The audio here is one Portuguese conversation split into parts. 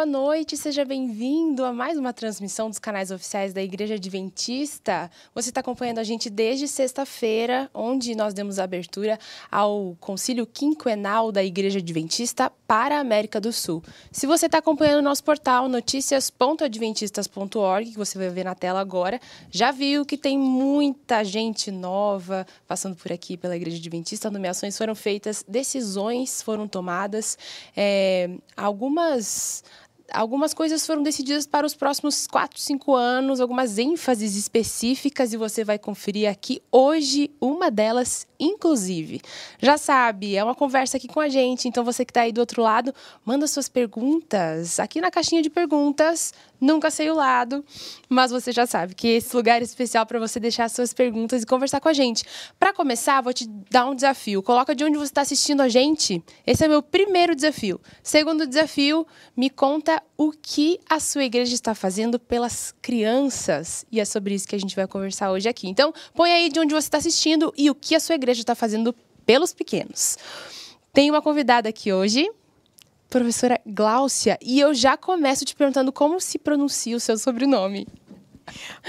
boa noite, seja bem-vindo a mais uma transmissão dos canais oficiais da Igreja Adventista. Você está acompanhando a gente desde sexta-feira, onde nós demos abertura ao Concílio Quinquenal da Igreja Adventista para a América do Sul. Se você está acompanhando o nosso portal noticias.adventistas.org, que você vai ver na tela agora, já viu que tem muita gente nova passando por aqui pela Igreja Adventista. Nomeações foram feitas, decisões foram tomadas, é, algumas algumas coisas foram decididas para os próximos 4, 5 anos, algumas ênfases específicas, e você vai conferir aqui hoje uma delas, inclusive. Já sabe, é uma conversa aqui com a gente, então você que está aí do outro lado, manda suas perguntas aqui na caixinha de perguntas. Nunca sei o lado, mas você já sabe que esse lugar é especial para você deixar suas perguntas e conversar com a gente. Para começar, vou te dar um desafio. Coloca de onde você está assistindo a gente. Esse é meu primeiro desafio. Segundo desafio, me conta o que a sua igreja está fazendo pelas crianças. E é sobre isso que a gente vai conversar hoje aqui. Então, põe aí de onde você está assistindo e o que a sua igreja está fazendo pelos pequenos. Tem uma convidada aqui hoje, professora Gláucia, e eu já começo te perguntando como se pronuncia o seu sobrenome.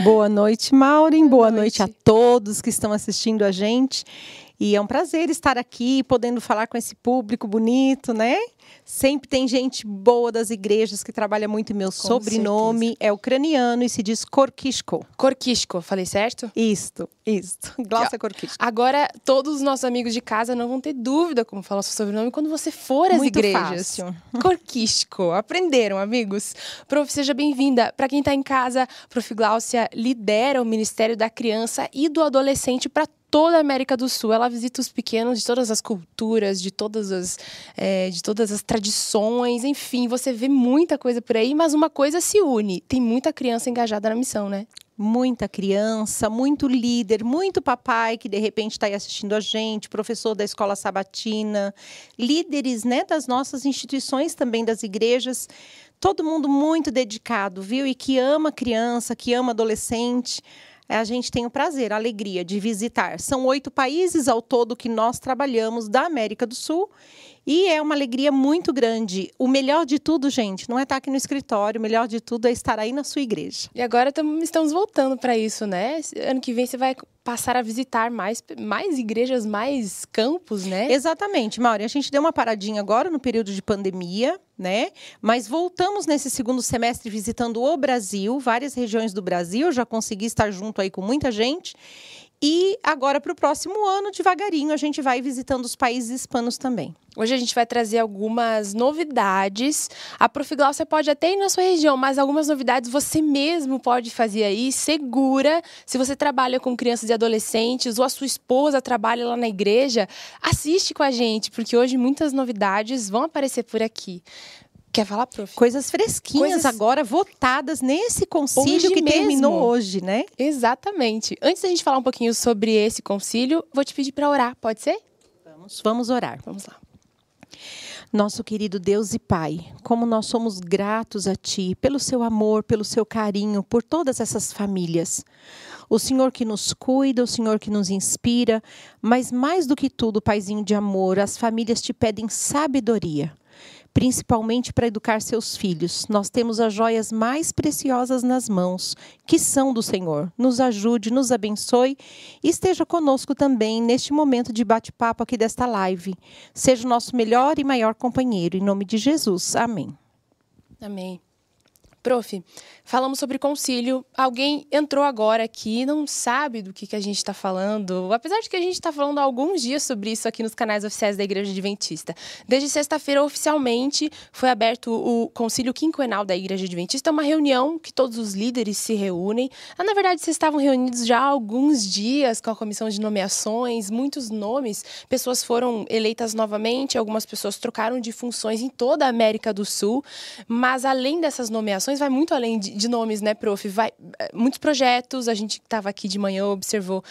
Boa noite, Maureen. Boa, Boa noite. noite a todos que estão assistindo a gente. E é um prazer estar aqui, podendo falar com esse público bonito, né? Sempre tem gente boa das igrejas que trabalha muito. Meu Com sobrenome certeza. é ucraniano e se diz Korkishko. Korkishko, falei certo? Isto, isto. Glaucia Korkishko. Agora, todos os nossos amigos de casa não vão ter dúvida como falar o seu sobrenome quando você for às muito igrejas. Fácil. Korkishko. Aprenderam, amigos? Prof, seja bem-vinda. Para quem está em casa, Prof. Glaucia lidera o Ministério da Criança e do Adolescente para toda a América do Sul. Ela visita os pequenos de todas as culturas, de todas as, é, de todas as tradições, enfim, você vê muita coisa por aí, mas uma coisa se une: tem muita criança engajada na missão, né? muita criança, muito líder, muito papai que de repente está aí assistindo a gente, professor da escola sabatina, líderes né, das nossas instituições também, das igrejas, todo mundo muito dedicado, viu? E que ama criança, que ama adolescente a gente tem o prazer, a alegria de visitar. São oito países ao todo que nós trabalhamos da América do Sul e é uma alegria muito grande. O melhor de tudo, gente, não é estar aqui no escritório, o melhor de tudo é estar aí na sua igreja. E agora estamos voltando para isso, né? Ano que vem você vai passar a visitar mais, mais igrejas, mais campos, né? Exatamente, Mauri. A gente deu uma paradinha agora no período de pandemia, né? Mas voltamos nesse segundo semestre visitando o Brasil, várias regiões do Brasil. Já consegui estar junto aí com muita gente. E agora, para o próximo ano, devagarinho, a gente vai visitando os países hispanos também. Hoje a gente vai trazer algumas novidades. A Profigláucia pode até ir na sua região, mas algumas novidades você mesmo pode fazer aí, segura. Se você trabalha com crianças e adolescentes ou a sua esposa trabalha lá na igreja, assiste com a gente, porque hoje muitas novidades vão aparecer por aqui. Quer falar, prof? Coisas fresquinhas Coisas... agora votadas nesse concílio hoje que mesmo. terminou hoje, né? Exatamente. Antes da gente falar um pouquinho sobre esse concílio, vou te pedir para orar, pode ser? Vamos, vamos orar. Vamos lá. Nosso querido Deus e Pai, como nós somos gratos a Ti pelo seu amor, pelo seu carinho, por todas essas famílias. O Senhor que nos cuida, o Senhor que nos inspira, mas mais do que tudo, Paizinho de amor, as famílias te pedem sabedoria principalmente para educar seus filhos. Nós temos as joias mais preciosas nas mãos, que são do Senhor. Nos ajude, nos abençoe e esteja conosco também neste momento de bate-papo aqui desta live. Seja o nosso melhor e maior companheiro. Em nome de Jesus. Amém. Amém. Prof, falamos sobre concílio. Alguém entrou agora aqui e não sabe do que, que a gente está falando, apesar de que a gente está falando há alguns dias sobre isso aqui nos canais oficiais da Igreja Adventista. Desde sexta-feira, oficialmente, foi aberto o concílio quinquenal da Igreja Adventista, uma reunião que todos os líderes se reúnem. Ah, na verdade, vocês estavam reunidos já há alguns dias com a comissão de nomeações, muitos nomes, pessoas foram eleitas novamente, algumas pessoas trocaram de funções em toda a América do Sul, mas além dessas nomeações, vai muito além de, de nomes, né, prof? Vai, eh, muitos projetos, a gente estava aqui de manhã, observou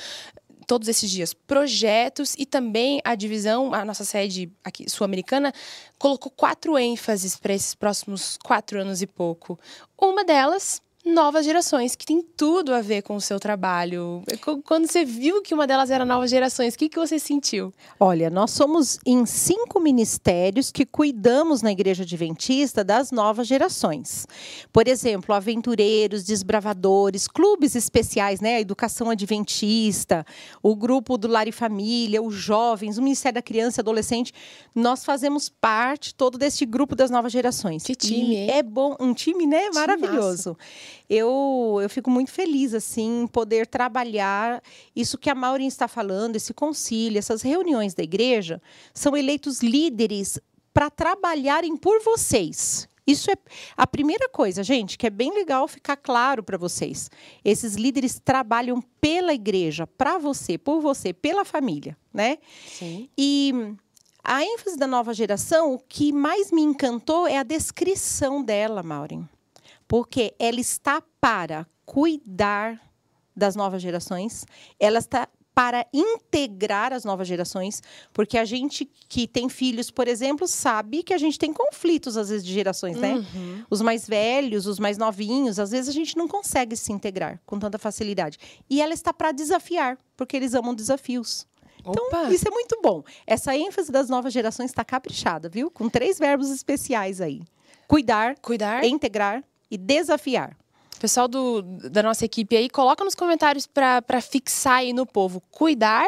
todos esses dias projetos e também a divisão, a nossa sede aqui sul-americana, colocou quatro ênfases para esses próximos quatro anos e pouco. Uma delas novas gerações, que tem tudo a ver com o seu trabalho. Quando você viu que uma delas era novas gerações, o que, que você sentiu? Olha, nós somos em cinco ministérios que cuidamos na Igreja Adventista das novas gerações. Por exemplo, aventureiros, desbravadores, clubes especiais, né? A educação adventista, o grupo do Lar e Família, os jovens, o Ministério da Criança e Adolescente. Nós fazemos parte todo desse grupo das novas gerações. Que time, e É bom, um time, né? Maravilhoso. Massa eu, eu fico muito feliz assim em poder trabalhar isso que a Maureen está falando, esse concílio, essas reuniões da igreja, são eleitos líderes para trabalharem por vocês. Isso é a primeira coisa, gente, que é bem legal ficar claro para vocês. Esses líderes trabalham pela igreja, para você, por você, pela família, né? Sim. E a ênfase da nova geração, o que mais me encantou é a descrição dela, Maureen porque ela está para cuidar das novas gerações, ela está para integrar as novas gerações, porque a gente que tem filhos, por exemplo, sabe que a gente tem conflitos às vezes de gerações, né? Uhum. Os mais velhos, os mais novinhos, às vezes a gente não consegue se integrar com tanta facilidade. E ela está para desafiar, porque eles amam desafios. Então, Opa. isso é muito bom. Essa ênfase das novas gerações está caprichada, viu? Com três verbos especiais aí: cuidar, cuidar, integrar e desafiar. Pessoal do, da nossa equipe aí, coloca nos comentários para fixar aí no povo. Cuidar,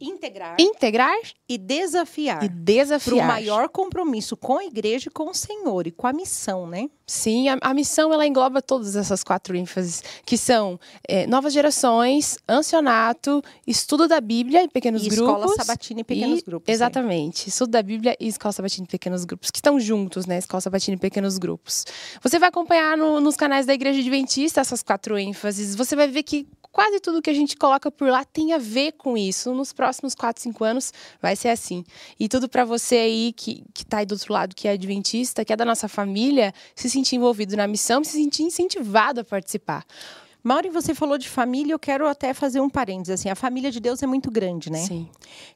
integrar, integrar e desafiar. E desafiar. Para o maior compromisso com a igreja e com o Senhor e com a missão, né? Sim, a, a missão ela engloba todas essas quatro ênfases, que são é, novas gerações, ancionato, estudo da Bíblia em pequenos e grupos. Escola sabatina em pequenos e, grupos. Exatamente. É. Estudo da Bíblia e escola sabatina em pequenos grupos, que estão juntos, né? Escola sabatina em pequenos grupos. Você vai acompanhar no, nos canais da Igreja Adventista essas quatro ênfases. Você vai ver que quase tudo que a gente coloca por lá tem a ver com isso. Nos próximos 4, 5 anos vai ser assim. E tudo para você aí que, que tá aí do outro lado, que é adventista, que é da nossa família, se sentir envolvido na missão, se sentir incentivado a participar. Maureen, você falou de família, eu quero até fazer um parênteses. Assim, a família de Deus é muito grande, né? Sim.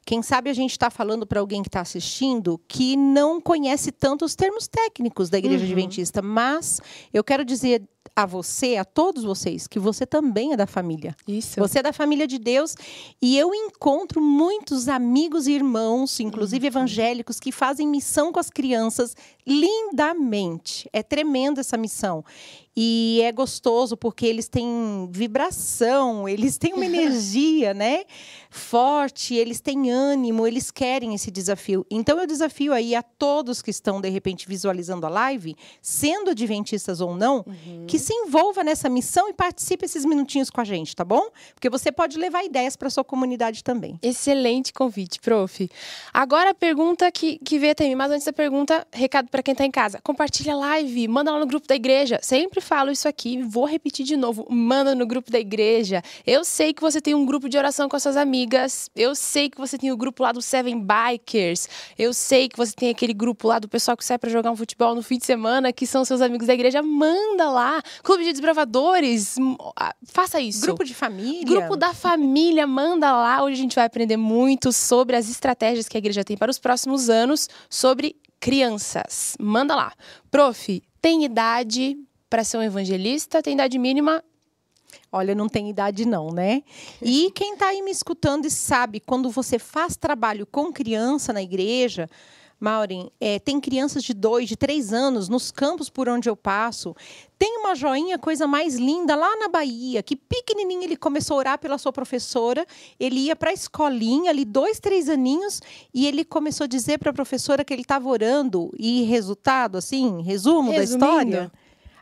Quem sabe a gente está falando para alguém que está assistindo que não conhece tanto os termos técnicos da Igreja uhum. Adventista, mas eu quero dizer a você, a todos vocês, que você também é da família. Isso. Você é da família de Deus e eu encontro muitos amigos e irmãos, inclusive uhum. evangélicos, que fazem missão com as crianças lindamente. É tremenda essa missão. E é gostoso porque eles têm vibração, eles têm uma energia, né? Forte, eles têm ânimo, eles querem esse desafio. Então eu desafio aí a todos que estão de repente visualizando a live, sendo adventistas ou não, uhum. que se envolva nessa missão e participe esses minutinhos com a gente, tá bom? Porque você pode levar ideias para sua comunidade também. Excelente convite, prof. Agora a pergunta que, que veio até mim, mas antes da pergunta, recado para quem está em casa. Compartilha a live, manda lá no grupo da igreja. Sempre falo isso aqui, vou repetir de novo. Manda no grupo da igreja. Eu sei que você tem um grupo de oração com as suas amigas. Eu sei que você tem o grupo lá do Seven Bikers. Eu sei que você tem aquele grupo lá do pessoal que sai para jogar um futebol no fim de semana, que são seus amigos da igreja. Manda lá. Clube de desbravadores, faça isso. Grupo de família. Grupo da família, manda lá. Hoje a gente vai aprender muito sobre as estratégias que a igreja tem para os próximos anos sobre crianças. Manda lá. Prof, tem idade para ser um evangelista? Tem idade mínima? Olha, não tem idade não, né? E quem está aí me escutando e sabe, quando você faz trabalho com criança na igreja, Maureen, é, tem crianças de dois, de três anos nos campos por onde eu passo. Tem uma joinha, coisa mais linda, lá na Bahia, que pequenininho ele começou a orar pela sua professora. Ele ia para a escolinha, ali, dois, três aninhos, e ele começou a dizer para a professora que ele estava orando. E resultado, assim, resumo Resumindo. da história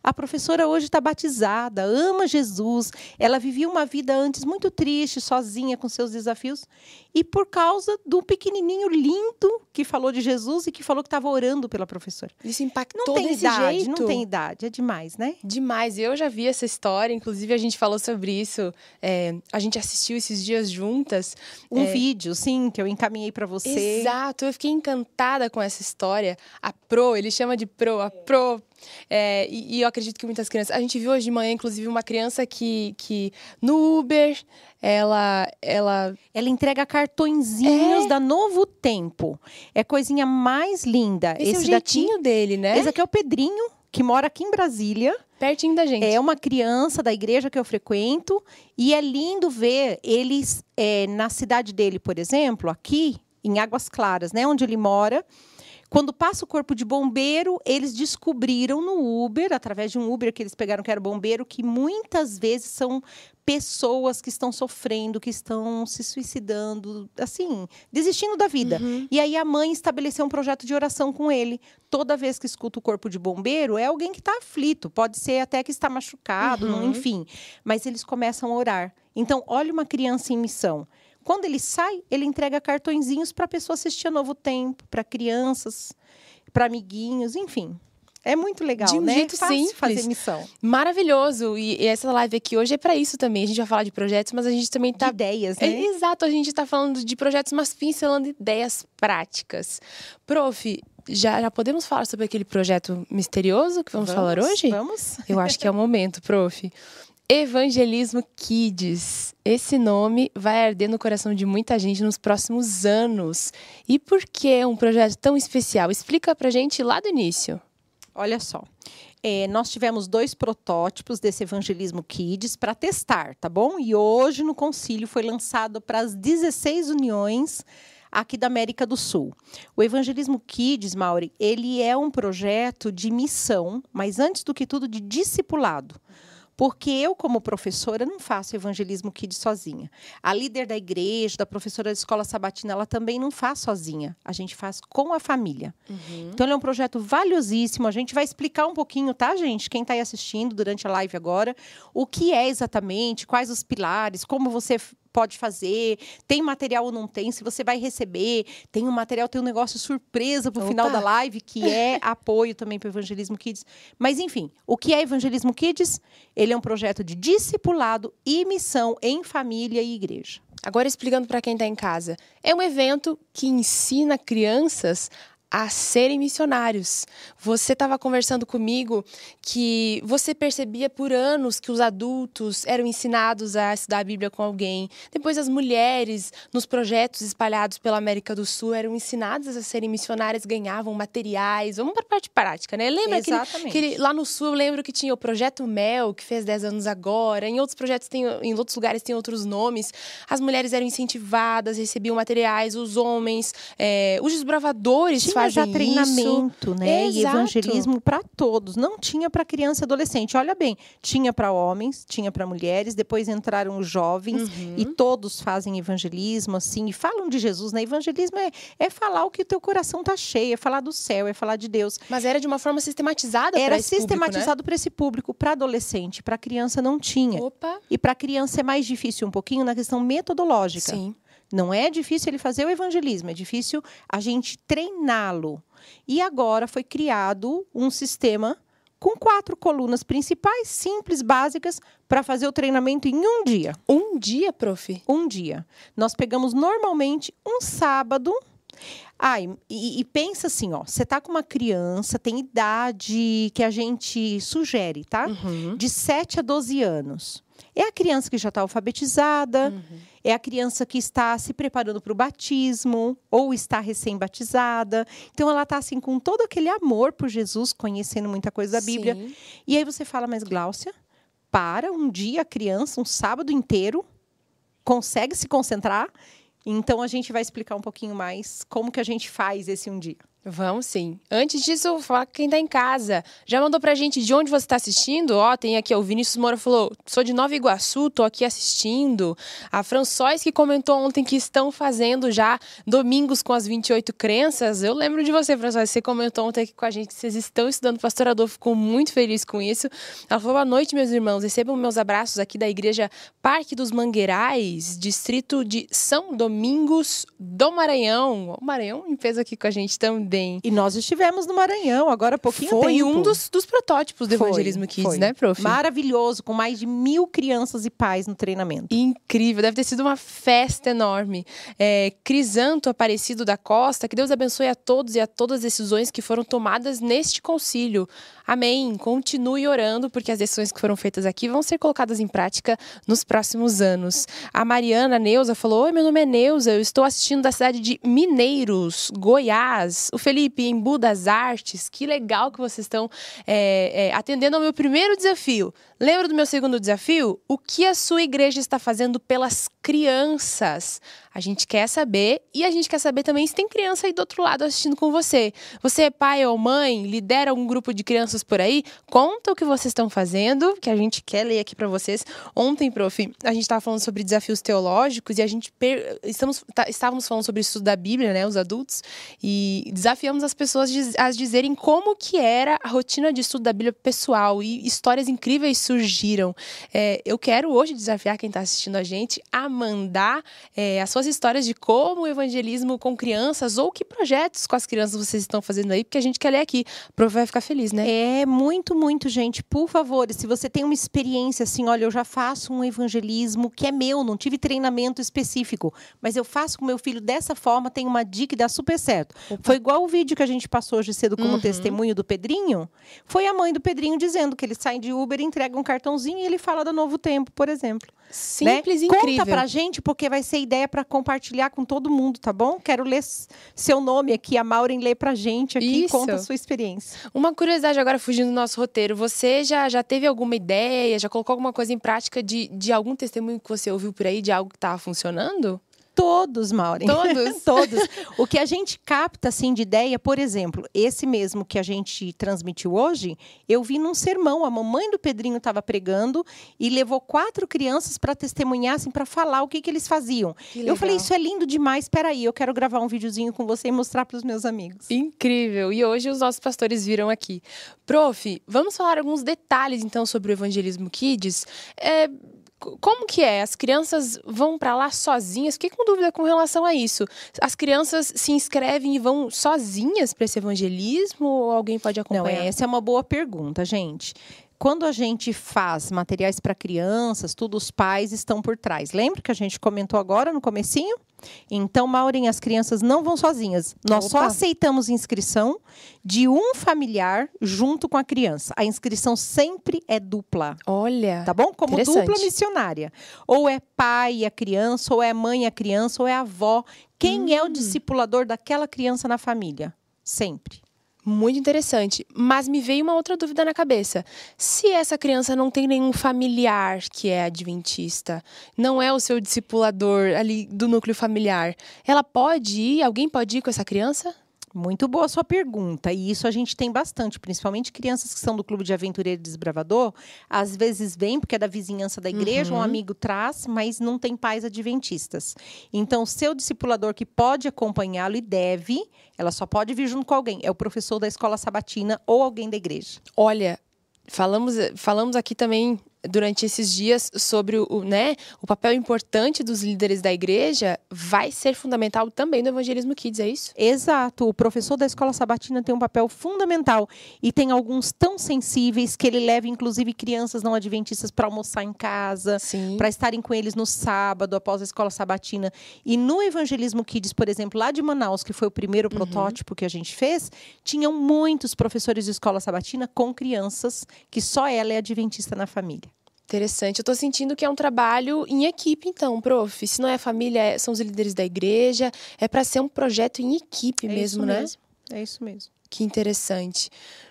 a professora hoje está batizada, ama Jesus. Ela vivia uma vida antes muito triste, sozinha, com seus desafios. E por causa do pequenininho lindo que falou de Jesus e que falou que estava orando pela professora. Isso impactou não tem idade, jeito. Não tem idade, é demais, né? Demais. Eu já vi essa história, inclusive a gente falou sobre isso. É, a gente assistiu esses dias juntas. Um é... vídeo, sim, que eu encaminhei para você. Exato. Eu fiquei encantada com essa história. A Pro, ele chama de Pro, a Pro é, e, e, eu acredito que muitas crianças. A gente viu hoje de manhã, inclusive, uma criança que, que no Uber, ela. Ela, ela entrega cartõezinhos é. da Novo Tempo. É coisinha mais linda. Esse, Esse é o jeitinho daqui, dele, né? Esse aqui é o Pedrinho, que mora aqui em Brasília. Pertinho da gente. É uma criança da igreja que eu frequento e é lindo ver eles é, na cidade dele, por exemplo, aqui em Águas Claras, né, onde ele mora. Quando passa o corpo de bombeiro, eles descobriram no Uber, através de um Uber que eles pegaram que era bombeiro, que muitas vezes são pessoas que estão sofrendo, que estão se suicidando, assim, desistindo da vida. Uhum. E aí a mãe estabeleceu um projeto de oração com ele. Toda vez que escuta o corpo de bombeiro, é alguém que está aflito, pode ser até que está machucado, uhum. enfim. Mas eles começam a orar. Então, olha uma criança em missão. Quando ele sai, ele entrega cartõezinhos para a pessoa assistir a Novo Tempo, para crianças, para amiguinhos, enfim. É muito legal, de um né? jeito Fácil simples. fazer missão. Maravilhoso. E, e, essa live aqui hoje é para isso também. A gente vai falar de projetos, mas a gente também tá de ideias, né? É, exato, a gente está falando de projetos, mas pincelando ideias práticas. Prof, já, já podemos falar sobre aquele projeto misterioso que vamos, vamos falar hoje? Vamos. Eu acho que é o momento, prof. Evangelismo Kids. Esse nome vai arder no coração de muita gente nos próximos anos. E por que um projeto tão especial? Explica pra gente lá do início. Olha só. É, nós tivemos dois protótipos desse Evangelismo Kids para testar, tá bom? E hoje no concílio foi lançado para as 16 uniões aqui da América do Sul. O Evangelismo Kids, Mauri, ele é um projeto de missão, mas antes do que tudo de discipulado. Porque eu, como professora, não faço evangelismo kids sozinha. A líder da igreja, da professora da escola sabatina, ela também não faz sozinha. A gente faz com a família. Uhum. Então, ele é um projeto valiosíssimo. A gente vai explicar um pouquinho, tá, gente? Quem está aí assistindo durante a live agora, o que é exatamente, quais os pilares, como você pode fazer, tem material ou não tem, se você vai receber, tem um material, tem um negócio surpresa para o final da live, que é apoio também para o Evangelismo Kids. Mas, enfim, o que é Evangelismo Kids? Ele é um projeto de discipulado e missão em família e igreja. Agora, explicando para quem está em casa, é um evento que ensina crianças a serem missionários. Você estava conversando comigo que você percebia por anos que os adultos eram ensinados a estudar a Bíblia com alguém. Depois as mulheres, nos projetos espalhados pela América do Sul, eram ensinadas a serem missionárias, ganhavam materiais. Vamos para a parte prática, né? Lembra Exatamente. que, lá no Sul eu lembro que tinha o Projeto Mel, que fez 10 anos agora. Em outros projetos, tem, em outros lugares tem outros nomes. As mulheres eram incentivadas, recebiam materiais, os homens, é, os desbravadores Sim fazem já treinamento, isso. né? Exato. E evangelismo para todos. Não tinha para criança e adolescente. Olha bem, tinha para homens, tinha para mulheres. Depois entraram os jovens uhum. e todos fazem evangelismo, assim, e falam de Jesus. Né? Evangelismo é, é falar o que o teu coração tá cheio, é falar do céu, é falar de Deus. Mas era de uma forma sistematizada. Era né? sistematizado né? para esse público. Para adolescente, para criança não tinha. Opa. E para criança é mais difícil um pouquinho na questão metodológica. Sim. Não é difícil ele fazer o evangelismo, é difícil a gente treiná-lo. E agora foi criado um sistema com quatro colunas principais, simples, básicas, para fazer o treinamento em um dia. Um dia, prof? Um dia. Nós pegamos normalmente um sábado. Ai, e, e pensa assim, ó, você tá com uma criança, tem idade que a gente sugere, tá? Uhum. De 7 a 12 anos. É a criança que já está alfabetizada, uhum. é a criança que está se preparando para o batismo ou está recém-batizada. Então ela está assim com todo aquele amor por Jesus, conhecendo muita coisa da Bíblia. Sim. E aí você fala, mas Gláucia, para um dia a criança, um sábado inteiro, consegue se concentrar? Então a gente vai explicar um pouquinho mais como que a gente faz esse um dia. Vamos sim. Antes disso, falar quem está em casa. Já mandou pra gente de onde você está assistindo? Ó, tem aqui, ó, o Vinícius Moura falou: sou de Nova Iguaçu, tô aqui assistindo. A François que comentou ontem que estão fazendo já domingos com as 28 crenças. Eu lembro de você, François. Você comentou ontem aqui com a gente que vocês estão estudando pastorador, ficou muito feliz com isso. Ela falou: boa noite, meus irmãos. Recebam meus abraços aqui da Igreja Parque dos Mangueirais, distrito de São Domingos do Maranhão. O Maranhão fez aqui com a gente também também. E nós estivemos no Maranhão, agora há pouquinho foi tempo. um dos, dos protótipos do foi, Evangelismo Kids, foi. né, prof? Maravilhoso, com mais de mil crianças e pais no treinamento. Incrível, deve ter sido uma festa enorme. É, Crisanto Aparecido da Costa, que Deus abençoe a todos e a todas as decisões que foram tomadas neste concílio. Amém. Continue orando, porque as decisões que foram feitas aqui vão ser colocadas em prática nos próximos anos. A Mariana Neuza falou: Oi, meu nome é Neuza, eu estou assistindo da cidade de Mineiros, Goiás. O Felipe, em Budas Artes, que legal que vocês estão é, é, atendendo ao meu primeiro desafio. Lembra do meu segundo desafio? O que a sua igreja está fazendo pelas crianças? A gente quer saber e a gente quer saber também se tem criança aí do outro lado assistindo com você. Você é pai ou mãe, lidera um grupo de crianças por aí? Conta o que vocês estão fazendo, que a gente quer ler aqui para vocês. Ontem, prof, a gente estava falando sobre desafios teológicos e a gente per... estamos tá, estávamos falando sobre o estudo da Bíblia, né, os adultos, e desafiamos as pessoas a dizerem como que era a rotina de estudo da Bíblia pessoal e histórias incríveis surgiram. É, eu quero hoje desafiar quem está assistindo a gente a mandar é, a sua suas histórias de como o evangelismo com crianças ou que projetos com as crianças vocês estão fazendo aí, porque a gente quer ler aqui. O prof vai ficar feliz, né? É, muito, muito, gente. Por favor, se você tem uma experiência assim, olha, eu já faço um evangelismo que é meu, não tive treinamento específico, mas eu faço com meu filho dessa forma, tem uma dica e dá super certo. Opa. Foi igual o vídeo que a gente passou hoje cedo como uhum. testemunho do Pedrinho. Foi a mãe do Pedrinho dizendo que ele sai de Uber, entrega um cartãozinho e ele fala do Novo Tempo, por exemplo. Simples né? e incrível. Conta pra gente, porque vai ser ideia para compartilhar com todo mundo, tá bom? Quero ler seu nome aqui, a Maureen lê pra gente aqui Isso. conta a sua experiência. Uma curiosidade agora, fugindo do nosso roteiro. Você já, já teve alguma ideia, já colocou alguma coisa em prática de, de algum testemunho que você ouviu por aí, de algo que estava funcionando? Todos, Maureen. Todos? Todos. O que a gente capta, assim, de ideia, por exemplo, esse mesmo que a gente transmitiu hoje, eu vi num sermão. A mamãe do Pedrinho estava pregando e levou quatro crianças para testemunhar, assim, para falar o que, que eles faziam. Que eu falei, isso é lindo demais, espera aí, eu quero gravar um videozinho com você e mostrar para os meus amigos. Incrível. E hoje os nossos pastores viram aqui. Prof, vamos falar alguns detalhes, então, sobre o Evangelismo Kids. É como que é? As crianças vão para lá sozinhas? Fiquei com dúvida com relação a isso. As crianças se inscrevem e vão sozinhas para esse evangelismo ou alguém pode acompanhar? Não, essa é uma boa pergunta, gente quando a gente faz materiais para crianças, tudo os pais estão por trás. Lembra que a gente comentou agora no comecinho? Então, Maureen, as crianças não vão sozinhas. Nós Opa. só aceitamos inscrição de um familiar junto com a criança. A inscrição sempre é dupla. Olha. Tá bom? Como dupla missionária. Ou é pai e a criança, ou é mãe e a criança, ou é avó. Quem hum. é o discipulador daquela criança na família? Sempre. Muito interessante. Mas me veio uma outra dúvida na cabeça. Se essa criança não tem nenhum familiar que é adventista, não é o seu discipulador ali do núcleo familiar, ela pode ir? Alguém pode ir com essa criança? Muito boa sua pergunta. E isso a gente tem bastante, principalmente crianças que são do Clube de Aventureiro Desbravador. Às vezes vem, porque é da vizinhança da igreja, uhum. um amigo traz, mas não tem pais adventistas. Então, seu discipulador que pode acompanhá-lo e deve, ela só pode vir junto com alguém. É o professor da escola sabatina ou alguém da igreja. Olha, falamos, falamos aqui também durante esses dias sobre o, né, o papel importante dos líderes da igreja vai ser fundamental também no evangelismo kids, é isso? Exato. O professor da escola sabatina tem um papel fundamental e tem alguns tão sensíveis que ele leva inclusive crianças não adventistas para almoçar em casa, para estarem com eles no sábado após a escola sabatina. E no evangelismo kids, por exemplo, lá de Manaus, que foi o primeiro uhum. protótipo que a gente fez, tinham muitos professores de escola sabatina com crianças que só ela é adventista na família. Interessante. Eu estou sentindo que é um trabalho em equipe, então, prof. Se não é a família, é, são os líderes da igreja. É para ser um projeto em equipe é mesmo, né? Mesmo. É isso mesmo. Que interessante.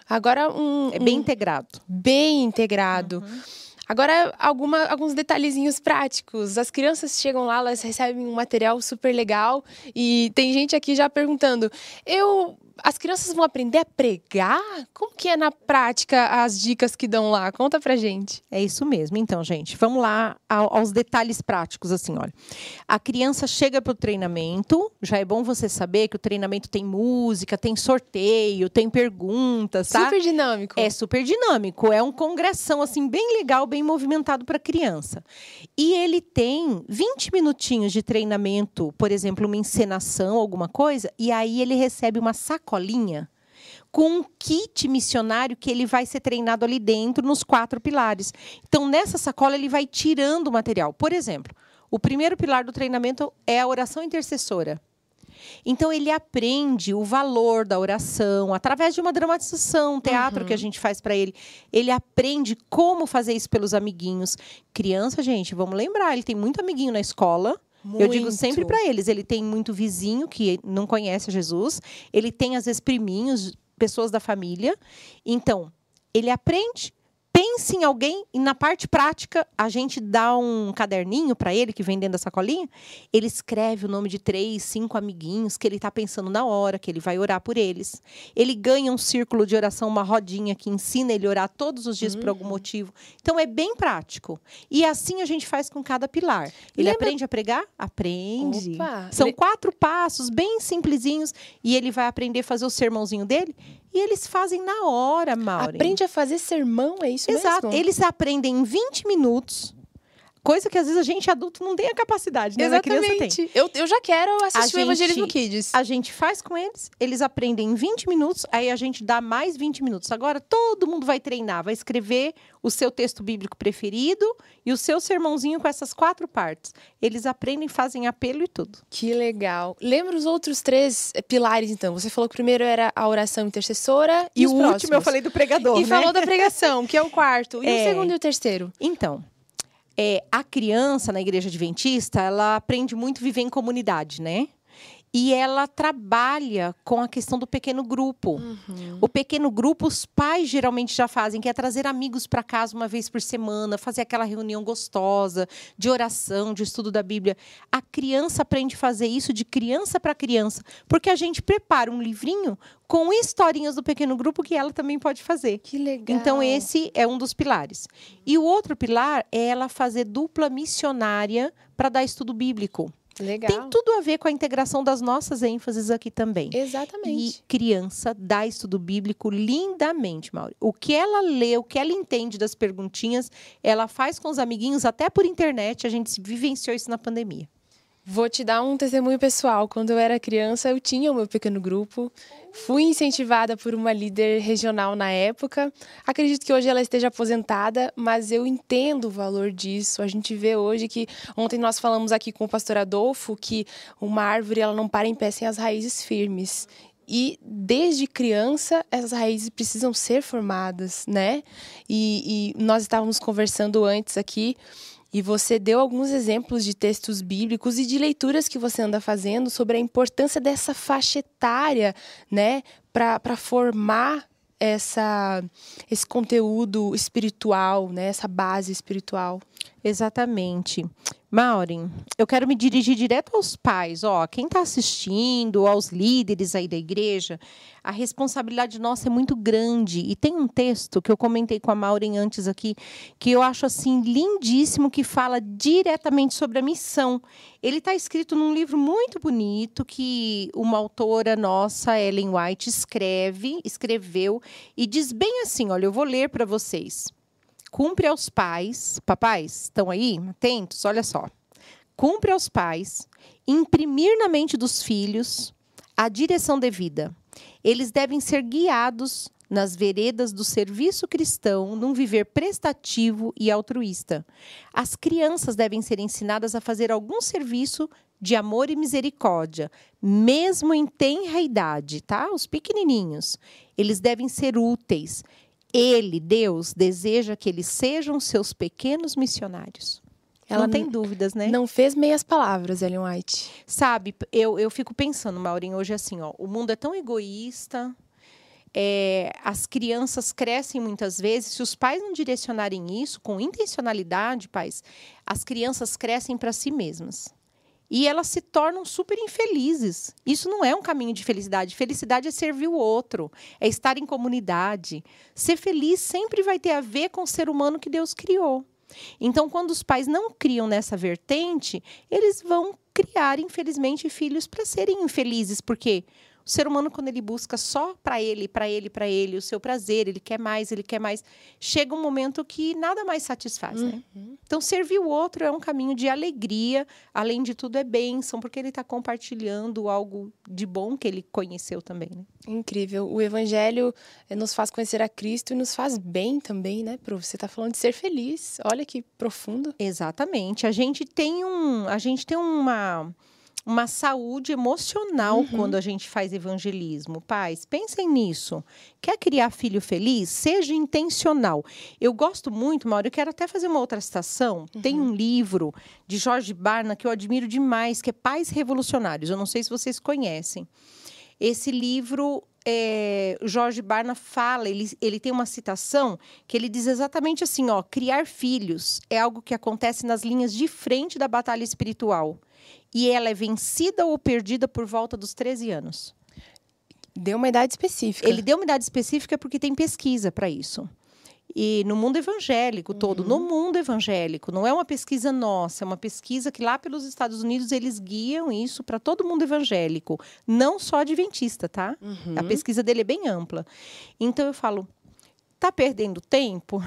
Agora um. É bem um, integrado. Bem integrado. Uhum. Agora, alguma, alguns detalhezinhos práticos. As crianças chegam lá, elas recebem um material super legal e tem gente aqui já perguntando: eu as crianças vão aprender a pregar? Como que é na prática as dicas que dão lá? Conta pra gente. É isso mesmo. Então, gente, vamos lá aos detalhes práticos, assim, olha. A criança chega pro treinamento, já é bom você saber que o treinamento tem música, tem sorteio, tem perguntas, tá? Super dinâmico. É super dinâmico. É um congressão, assim, bem legal, bem movimentado pra criança. E ele tem 20 minutinhos de treinamento, por exemplo, uma encenação, alguma coisa, e aí ele recebe uma sacola sacolinha com um kit missionário que ele vai ser treinado ali dentro nos quatro pilares. Então, nessa sacola, ele vai tirando o material. Por exemplo, o primeiro pilar do treinamento é a oração intercessora. Então ele aprende o valor da oração através de uma dramatização, um teatro uhum. que a uhum. gente faz para ele. Ele aprende como fazer isso pelos amiguinhos. Criança, gente, vamos lembrar, ele tem muito amiguinho na escola Muito. Eu digo sempre para eles, ele tem muito vizinho que não conhece Jesus, ele tem às vezes priminhos, pessoas da família. Então, ele aprende pense em alguém e na parte prática a gente dá um caderninho para ele que vem dentro da sacolinha. Ele escreve o nome de três, cinco amiguinhos que ele está pensando na hora, que ele vai orar por eles. Ele ganha um círculo de oração, uma rodinha que ensina ele a orar todos os dias uhum. por algum uhum. motivo. Então é bem prático. E assim a gente faz com cada pilar. Ele Lembra... aprende a pregar? Aprende. Opa. São quatro passos bem simplesinhos e ele vai aprender a fazer o sermãozinho dele e eles fazem na hora, Maureen. Aprende a fazer sermão, é isso Exato. mesmo? Eles aprendem em 20 minutos. Coisa que às vezes a gente adulto não tem a capacidade, né? Exatamente. Eu, eu já quero assistir a o Evangelismo Kids. A gente faz com eles, eles aprendem em 20 minutos, aí a gente dá mais 20 minutos. Agora todo mundo vai treinar, vai escrever o seu texto bíblico preferido e o seu sermãozinho com essas quatro partes. Eles aprendem, fazem apelo e tudo. Que legal. Lembra os outros três pilares, então? Você falou que o primeiro era a oração intercessora e, e o próximos. último eu falei do pregador. E né? falou da pregação, que é o quarto. E é... o segundo e o terceiro? Então, é, a criança na igreja adventista, ela aprende muito viver em comunidade, né? E ela trabalha com a questão do pequeno grupo. Uhum. O pequeno grupo, os pais geralmente já fazem, que é trazer amigos para casa uma vez por semana, fazer aquela reunião gostosa de oração, de estudo da Bíblia. A criança aprende a fazer isso de criança para criança, porque a gente prepara um livrinho com historinhas do pequeno grupo que ela também pode fazer. Que legal. Então, esse é um dos pilares. E o outro pilar é ela fazer dupla missionária para dar estudo bíblico. Legal. Tem tudo a ver com a integração das nossas ênfases aqui também. Exatamente. E criança dá estudo bíblico lindamente, Mauri. O que ela lê, o que ela entende das perguntinhas, ela faz com os amiguinhos, até por internet. A gente vivenciou isso na pandemia. Vou te dar um testemunho pessoal. Quando eu era criança, eu tinha o meu pequeno grupo. Fui incentivada por uma líder regional na época. Acredito que hoje ela esteja aposentada, mas eu entendo o valor disso. A gente vê hoje que ontem nós falamos aqui com o pastor Adolfo que uma árvore ela não para em pé sem as raízes firmes. E desde criança essas raízes precisam ser formadas, né? E, e nós estávamos conversando antes aqui e você deu alguns exemplos de textos bíblicos e de leituras que você anda fazendo sobre a importância dessa faixa etária, né, para formar essa, esse conteúdo espiritual, né, essa base espiritual. Exatamente. Maureen, eu quero me dirigir direto aos pais, ó, quem está assistindo, aos líderes aí da igreja, a responsabilidade nossa é muito grande. E tem um texto que eu comentei com a Maureen antes aqui, que eu acho assim lindíssimo, que fala diretamente sobre a missão. Ele está escrito num livro muito bonito que uma autora nossa, Ellen White, escreve, escreveu e diz bem assim, olha, eu vou ler para vocês cumpre aos pais, papais, estão aí? Atentos, olha só. Cumpre aos pais imprimir na mente dos filhos a direção devida. Eles devem ser guiados nas veredas do serviço cristão, num viver prestativo e altruísta. As crianças devem ser ensinadas a fazer algum serviço de amor e misericórdia, mesmo em tenra idade, tá? Os pequenininhos. Eles devem ser úteis, ele, Deus, deseja que eles sejam seus pequenos missionários. Ela não tem dúvidas, né? Não fez meias palavras, Ellen White. Sabe, eu, eu fico pensando, Maureen, hoje assim, ó, o mundo é tão egoísta, é, as crianças crescem muitas vezes, se os pais não direcionarem isso com intencionalidade, pais, as crianças crescem para si mesmas e elas se tornam super infelizes. Isso não é um caminho de felicidade. Felicidade é servir o outro, é estar em comunidade. Ser feliz sempre vai ter a ver com o ser humano que Deus criou. Então, quando os pais não criam nessa vertente, eles vão criar, infelizmente, filhos para serem infelizes, porque o ser humano, quando ele busca só para ele, para ele, para ele, o seu prazer, ele quer mais, ele quer mais, chega um momento que nada mais satisfaz, né? uhum. né? Então, servir o outro é um caminho de alegria, além de tudo é bênção, porque ele está compartilhando algo de bom que ele conheceu também, né? Incrível. O evangelho eh, nos faz conhecer a Cristo e nos faz bem também, né, Pro? Você está falando de ser feliz. Olha que profundo. Exatamente. A gente tem um, a gente tem uma uma saúde emocional uhum. quando a gente faz evangelismo. Pais, pensem nisso. Quer criar filho feliz? Seja intencional. Eu gosto muito, Mauro, eu quero até fazer uma outra citação. Uhum. Tem um livro de Jorge Barna que eu admiro demais, que é Pais Revolucionários. Eu não sei se vocês conhecem. Esse livro é, Jorge Barna fala, ele, ele tem uma citação que ele diz exatamente assim: ó, criar filhos é algo que acontece nas linhas de frente da batalha espiritual. E ela é vencida ou perdida por volta dos 13 anos. Deu uma idade específica. Ele deu uma idade específica porque tem pesquisa para isso e no mundo evangélico todo, uhum. no mundo evangélico. Não é uma pesquisa nossa, é uma pesquisa que lá pelos Estados Unidos eles guiam isso para todo mundo evangélico, não só adventista, tá? Uhum. A pesquisa dele é bem ampla. Então eu falo, tá perdendo tempo?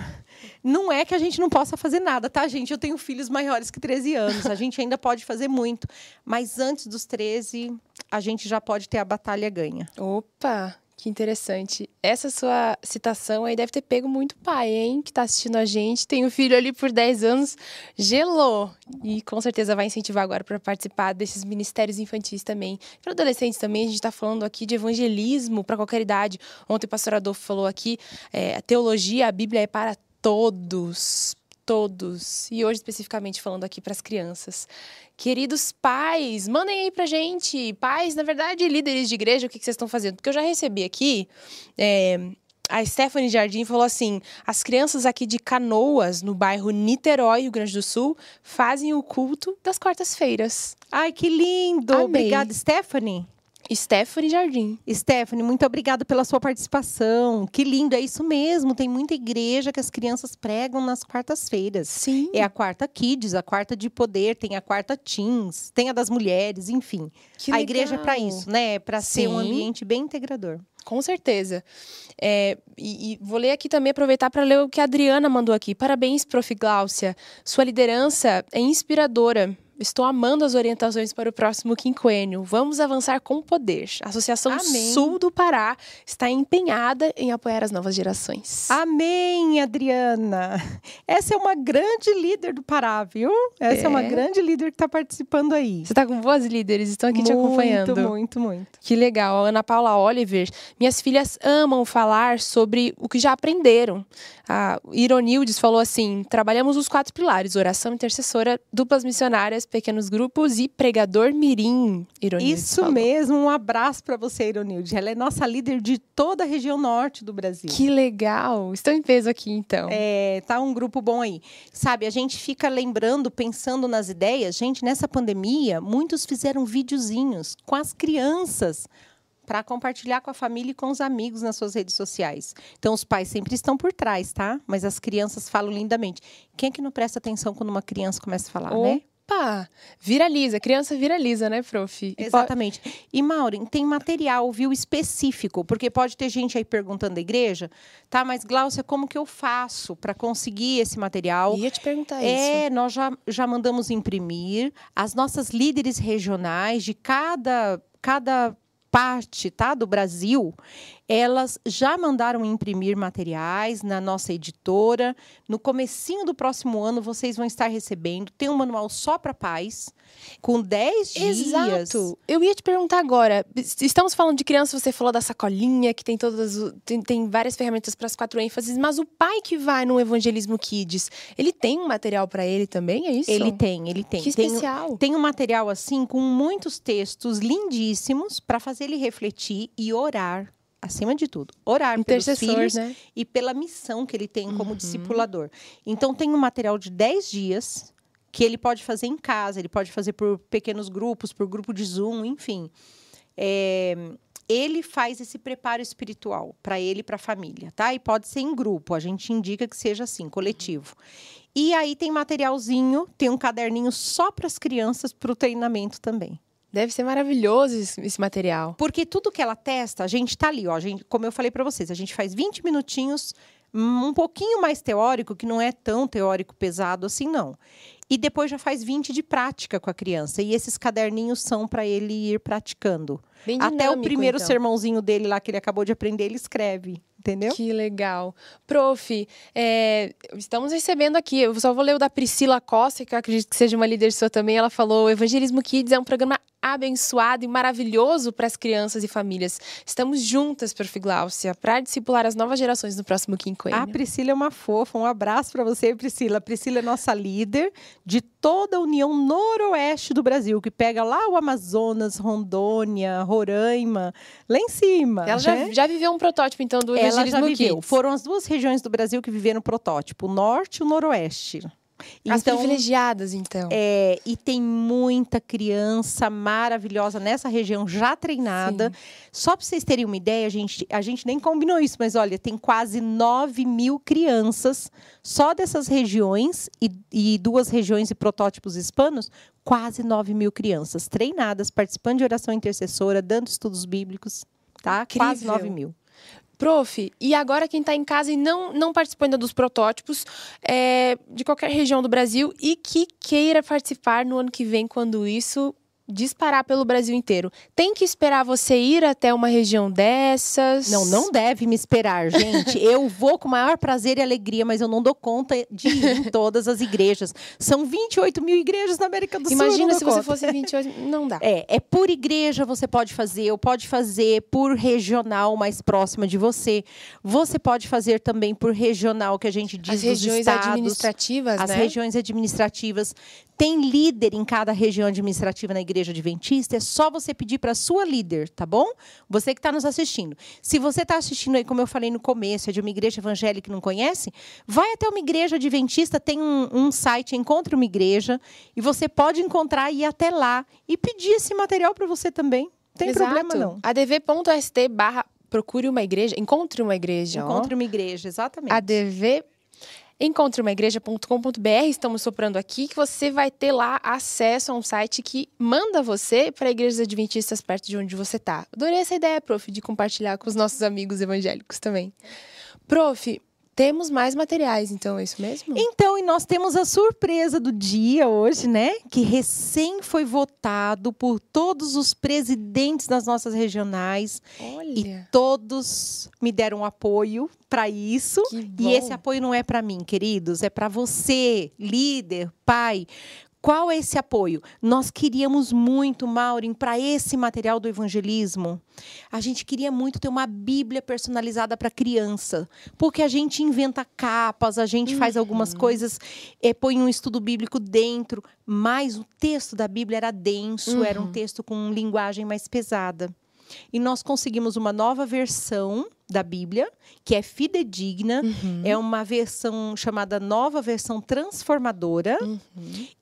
Não é que a gente não possa fazer nada, tá, gente? Eu tenho filhos maiores que 13 anos, a gente ainda pode fazer muito, mas antes dos 13, a gente já pode ter a batalha ganha. Opa! Que interessante. Essa sua citação aí deve ter pego muito pai, hein? Que tá assistindo a gente. Tem um filho ali por 10 anos, gelou. E com certeza vai incentivar agora para participar desses ministérios infantis também. Para adolescentes também, a gente está falando aqui de evangelismo para qualquer idade. Ontem o pastor Adolfo falou aqui: é, a teologia, a Bíblia é para todos, todos. E hoje, especificamente, falando aqui para as crianças. Queridos pais, mandem aí pra gente. Pais, na verdade, líderes de igreja, o que, que vocês estão fazendo? Porque eu já recebi aqui. É, a Stephanie Jardim falou assim: as crianças aqui de Canoas, no bairro Niterói, Rio Grande do Sul, fazem o culto das quartas-feiras. Ai, que lindo! Amei. Obrigada, Stephanie. Stephanie Jardim. Stephanie, muito obrigada pela sua participação. Que lindo, é isso mesmo. Tem muita igreja que as crianças pregam nas quartas-feiras. Sim. É a quarta Kids, a quarta de poder, tem a quarta Teens, tem a das mulheres, enfim. Que a legal. igreja é para isso, né? É para ser um ambiente bem integrador. Com certeza. É, e, e, vou ler aqui também, aproveitar para ler o que a Adriana mandou aqui. Parabéns, Prof. Glaucia. Sua liderança é inspiradora. Estou amando as orientações para o próximo quinquênio. Vamos avançar com poder. A Associação Amém. Sul do Pará está empenhada em apoiar as novas gerações. Amém, Adriana. Essa é uma grande líder do Pará, viu? Essa é, é uma grande líder que está participando aí. Você está com boas líderes, estão aqui muito, te acompanhando. Muito, muito, muito. Que legal. A Ana Paula Oliver. Minhas filhas amam falar sobre o que já aprenderam. A Ironildes falou assim: trabalhamos os quatro pilares: oração intercessora, duplas missionárias, pequenos grupos e pregador mirim. Ironildes Isso falou. mesmo, um abraço para você, Ironildes. Ela é nossa líder de toda a região norte do Brasil. Que legal! Estão em peso aqui, então. É, tá um grupo bom aí. Sabe, a gente fica lembrando, pensando nas ideias. Gente, nessa pandemia, muitos fizeram videozinhos com as crianças para compartilhar com a família e com os amigos nas suas redes sociais. Então, os pais sempre estão por trás, tá? Mas as crianças falam lindamente. Quem é que não presta atenção quando uma criança começa a falar, né? Opa! Viraliza, criança viraliza, né, prof? Exatamente. E, Maureen, tem material, viu, específico, porque pode ter gente aí perguntando da igreja, tá, mas Glaucia, como que eu faço para conseguir esse material? Ia te perguntar é, isso. É, nós já, já mandamos imprimir. As nossas líderes regionais de cada, cada parte tá, do Brasil, elas já mandaram imprimir materiais na nossa editora. No comecinho do próximo ano, vocês vão estar recebendo. Tem um manual só para pais, com 10 dias. Exato. Eu ia te perguntar agora. Estamos falando de criança, você falou da sacolinha, que tem todas. Tem, tem várias ferramentas para as quatro ênfases, mas o pai que vai no Evangelismo Kids, ele tem um material para ele também, é isso? Ele tem, ele tem. Que especial. Tem, tem um material assim, com muitos textos lindíssimos, para fazer ele refletir e orar acima de tudo, orar pelos filhos né? e pela missão que ele tem como uhum. discipulador. Então tem um material de 10 dias que ele pode fazer em casa, ele pode fazer por pequenos grupos, por grupo de Zoom, enfim. É, ele faz esse preparo espiritual para ele e para a família, tá? E pode ser em grupo, a gente indica que seja assim, coletivo. E aí tem materialzinho, tem um caderninho só para as crianças para o treinamento também. Deve ser maravilhoso esse material. Porque tudo que ela testa, a gente tá ali, ó. Gente, como eu falei para vocês, a gente faz 20 minutinhos, um pouquinho mais teórico, que não é tão teórico pesado assim, não. E depois já faz 20 de prática com a criança. E esses caderninhos são para ele ir praticando. Dinâmico, Até o primeiro então. sermãozinho dele lá que ele acabou de aprender, ele escreve. Entendeu? Que legal. Prof, é, estamos recebendo aqui, eu só vou ler o da Priscila Costa, que eu acredito que seja uma líder sua também. Ela falou: o Evangelismo Kids é um programa abençoado e maravilhoso para as crianças e famílias. Estamos juntas, Prof. Gláucia, para discipular as novas gerações no próximo quinquênio. A Priscila é uma fofa. Um abraço para você, Priscila. A Priscila é nossa líder de toda a União Noroeste do Brasil, que pega lá o Amazonas, Rondônia, Roraima, lá em cima. Ela já, já viveu um protótipo, então, do Ela já viveu. Kids. Foram as duas regiões do Brasil que viveram o protótipo, o norte e o noroeste. As privilegiadas, então. É, e tem muita criança maravilhosa nessa região já treinada. Sim. Só para vocês terem uma ideia, a gente, a gente nem combinou isso, mas olha, tem quase 9 mil crianças só dessas regiões e, e duas regiões e protótipos hispanos, quase 9 mil crianças treinadas, participando de oração intercessora, dando estudos bíblicos, tá? Quase Incrível. 9 mil. Prof, e agora quem está em casa e não, não participou ainda dos protótipos é, de qualquer região do Brasil e que queira participar no ano que vem, quando isso disparar pelo Brasil inteiro, tem que esperar você ir até uma região dessas? Não, não deve me esperar, gente. Eu vou com o maior prazer e alegria, mas eu não dou conta de ir em todas as igrejas. São 28 mil igrejas na América do Sul. eu Imagina se você fosse 28, não dá. É, é por igreja você pode fazer, ou pode fazer por regional mais próxima de você. Você pode fazer também por regional, que a gente diz As regiões estados, administrativas, as né? regiões administrativas. Tem líder em cada região administrativa na igreja adventista. É só você pedir para sua líder, tá bom? Você que está nos assistindo. Se você está assistindo aí, como eu falei no começo, é de uma igreja evangélica que não conhece, vai até uma igreja adventista, tem um, um site, encontre uma igreja, e você pode encontrar e ir até lá e pedir esse material para você também. Não tem Exato. problema não. adv.st barra procure uma igreja, encontre uma igreja. ó. Encontre uma igreja, exatamente. ADV encontreumaigreja.com.br, estamos soprando aqui, que você vai ter lá acesso a um site que manda você para igrejas adventistas perto de onde você está. Adorei essa ideia, prof, de compartilhar com os nossos amigos evangélicos também. Prof, temos mais materiais, então, é isso mesmo? Então, e nós temos a surpresa do dia hoje, né? Que recém foi votado por todos os presidentes das nossas regionais e Olha, todos me deram apoio para isso. E esse apoio não é para mim, queridos, é para você, líder, pai. Qual é esse apoio? Nós queríamos muito, Maureen, para esse material do evangelismo. A gente queria muito ter uma Bíblia personalizada para criança, porque a gente inventa capas, a gente faz algumas coisas, eh, põe um estudo bíblico dentro, mas o texto da Bíblia era denso, era um texto com linguagem mais pesada. E nós conseguimos uma nova versão da Bíblia, que é fidedigna, é uma versão chamada Nova Versão Transformadora.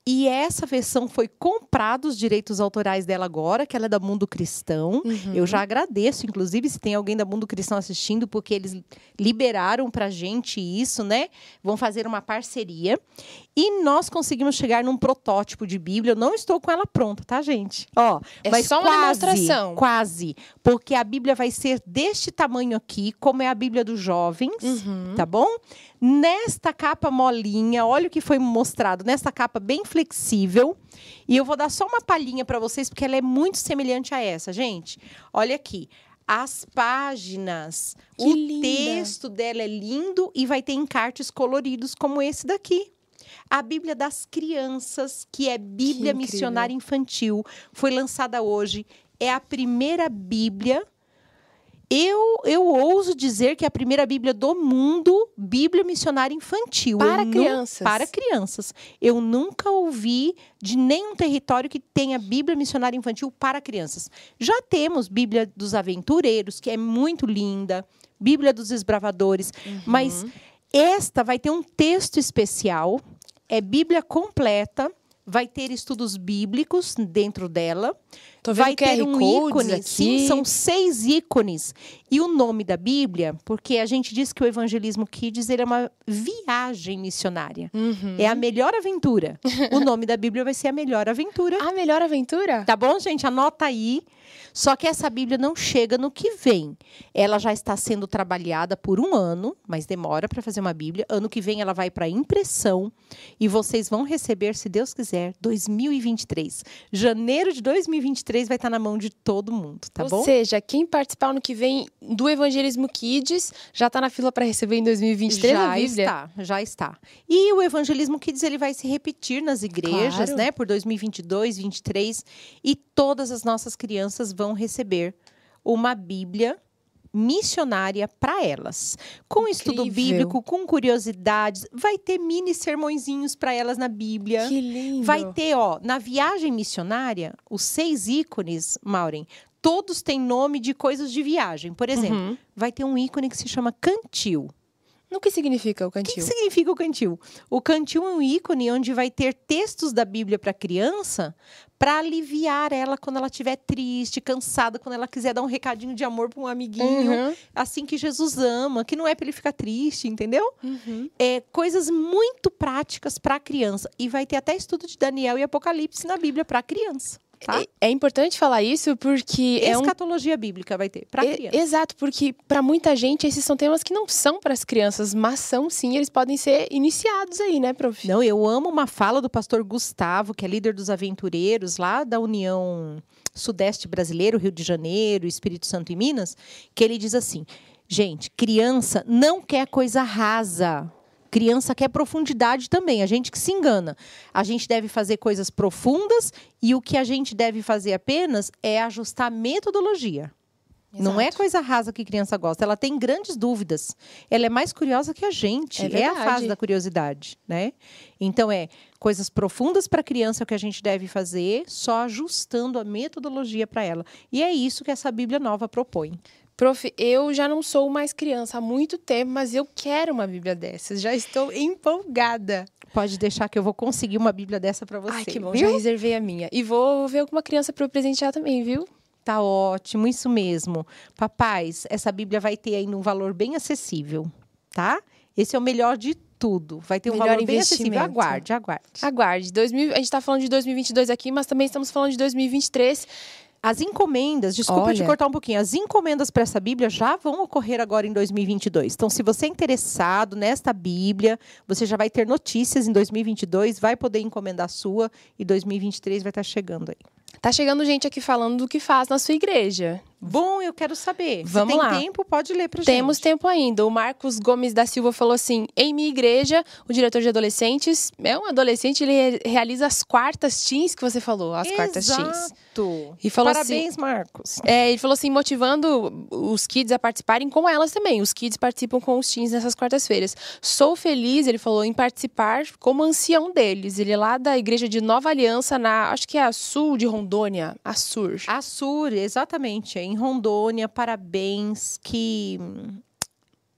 E essa versão foi comprada os direitos autorais dela agora, que ela é da Mundo Cristão. Eu já agradeço, inclusive, se tem alguém da Mundo Cristão assistindo, porque eles liberaram pra gente isso, né? Vão fazer uma parceria. E nós conseguimos chegar num protótipo de Bíblia. Eu não estou com ela pronta, tá, gente? Ó, É mas só uma quase, demonstração. Quase. Porque a Bíblia vai ser deste tamanho aqui, como é a Bíblia dos jovens, Uhum. tá bom? Nesta capa molinha, olha o que foi mostrado, nesta capa bem flexível. E eu vou dar só uma palhinha para vocês, porque ela é muito semelhante a essa, gente. Olha aqui. As páginas, Que o linda. texto dela é lindo e vai ter encartes coloridos como esse daqui. A Bíblia das Crianças, que é Bíblia incrível. Missionária Infantil, foi lançada hoje. É a primeira Bíblia. Eu, eu ouso dizer que é a primeira Bíblia do mundo, Bíblia Missionária Infantil. Para Eu crianças. Para crianças. Eu nunca ouvi de nenhum território que tenha Bíblia Missionária Infantil para crianças. Já temos Bíblia dos Aventureiros, que é muito linda, Bíblia dos Esbravadores, Uhum. mas esta vai ter um texto especial, é Bíblia completa, vai ter estudos bíblicos dentro dela. Tô vai ter um ícone, aqui. sim, são seis ícones. E o nome da Bíblia, porque a gente diz que o Evangelismo Kids ele é uma viagem missionária. Uhum. É a melhor aventura. o nome da Bíblia vai ser a melhor aventura. A melhor aventura? Tá bom, gente? Anota aí. Só que essa Bíblia não chega no que vem. Ela já está sendo trabalhada por um ano, mas demora para fazer uma Bíblia. Ano que vem ela vai para impressão e vocês vão receber, se Deus quiser, 2023. Janeiro de 2023 2023 vai estar na mão de todo mundo, tá Ou bom? seja, quem participar ano que vem do Evangelismo Kids já está na fila para receber em 2023 a já está, já está. E o Evangelismo Kids ele vai se repetir nas igrejas, Claro. né, por 2022, 2023, e todas as nossas crianças vão receber uma Bíblia missionária para elas, com estudo Incrível. bíblico, com curiosidades, vai ter mini sermõezinhos para elas na Bíblia. Que lindo. Vai ter, ó, na viagem missionária, os seis ícones, Maureen, todos têm nome de coisas de viagem. Por exemplo, Uhum. vai ter um ícone que se chama cantil. O que significa o O que, cantil? que significa o cantil? O cantil é um ícone onde vai ter textos da Bíblia para a criança para aliviar ela quando ela estiver triste, cansada, quando ela quiser dar um recadinho de amor para um amiguinho, Uhum. assim que Jesus ama, que não é para ele ficar triste, entendeu? Uhum. É coisas muito práticas para a criança e vai ter até estudo de Daniel e Apocalipse na Bíblia para a criança, tá? É, é importante falar isso porque é um Escatologia bíblica vai ter para E- criança. Exato, porque para muita gente esses são temas que não são para as crianças, mas são sim, eles podem ser iniciados aí, né, prof? Não, eu amo uma fala do pastor Gustavo, que é líder dos aventureiros lá da União Sudeste Brasileiro, Rio de Janeiro, Espírito Santo e Minas, que ele diz assim: gente, criança não quer coisa rasa. Criança quer profundidade também, a gente que se engana. A gente deve fazer coisas profundas e o que a gente deve fazer apenas é ajustar a metodologia. Não é Exato. coisa rasa que criança gosta, ela tem grandes dúvidas. Ela é mais curiosa que a gente. É É, a fase da curiosidade, né? Então é coisas profundas para a criança é o que a gente deve fazer, só ajustando a metodologia para ela. E é isso que essa Bíblia nova propõe. Prof, eu já não sou mais criança há muito tempo, mas eu quero uma Bíblia dessas. Já estou empolgada. Pode deixar que eu vou conseguir uma Bíblia dessa para você. Ai, que bom, viu? já reservei a minha. E vou ver alguma criança para eu presentear também, viu? Tá ótimo, isso mesmo. Papais, essa Bíblia vai ter ainda um valor bem acessível, tá? Esse é o melhor de tudo. Vai ter um Melhor valor bem acessível. Aguarde, aguarde. Aguarde. 2000, a gente está falando de 2022 aqui, mas também estamos falando de 2023. As encomendas, desculpa eu te Olha. cortar um pouquinho, as encomendas para essa Bíblia já vão ocorrer agora em 2022. Então, se você é interessado nesta Bíblia, você já vai ter notícias em 2022, vai poder encomendar a sua e 2023 vai estar chegando aí. Tá chegando gente aqui falando do que faz na sua igreja. Bom, eu quero saber. Vamos se tem lá. tempo, pode ler Temos gente. tempo ainda. O Marcos Gomes da Silva falou assim: em minha igreja, o diretor de adolescentes é um adolescente, ele re- realiza as quartas teens que você falou, as quartas teens. Exato. E falou Parabéns, Marcos. É, ele falou assim, motivando os kids a participarem com elas também. Os kids participam com os teens nessas quartas-feiras. Sou feliz, ele falou, em participar como ancião deles. Ele é lá da igreja de Nova Aliança, na acho que é a sul de Rondônia, a Sur. A Sur, exatamente, é em Rondônia, parabéns, que